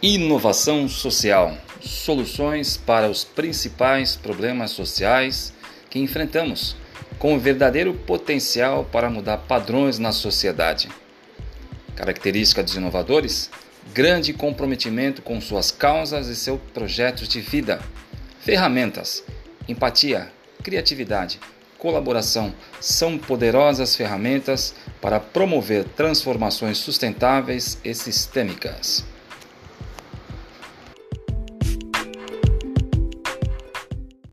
Inovação social soluções para os principais problemas sociais que enfrentamos, com verdadeiro potencial para mudar padrões na sociedade. Característica dos inovadores: grande comprometimento com suas causas e seus projetos de vida. Ferramentas: empatia, criatividade, colaboração são poderosas ferramentas para promover transformações sustentáveis e sistêmicas.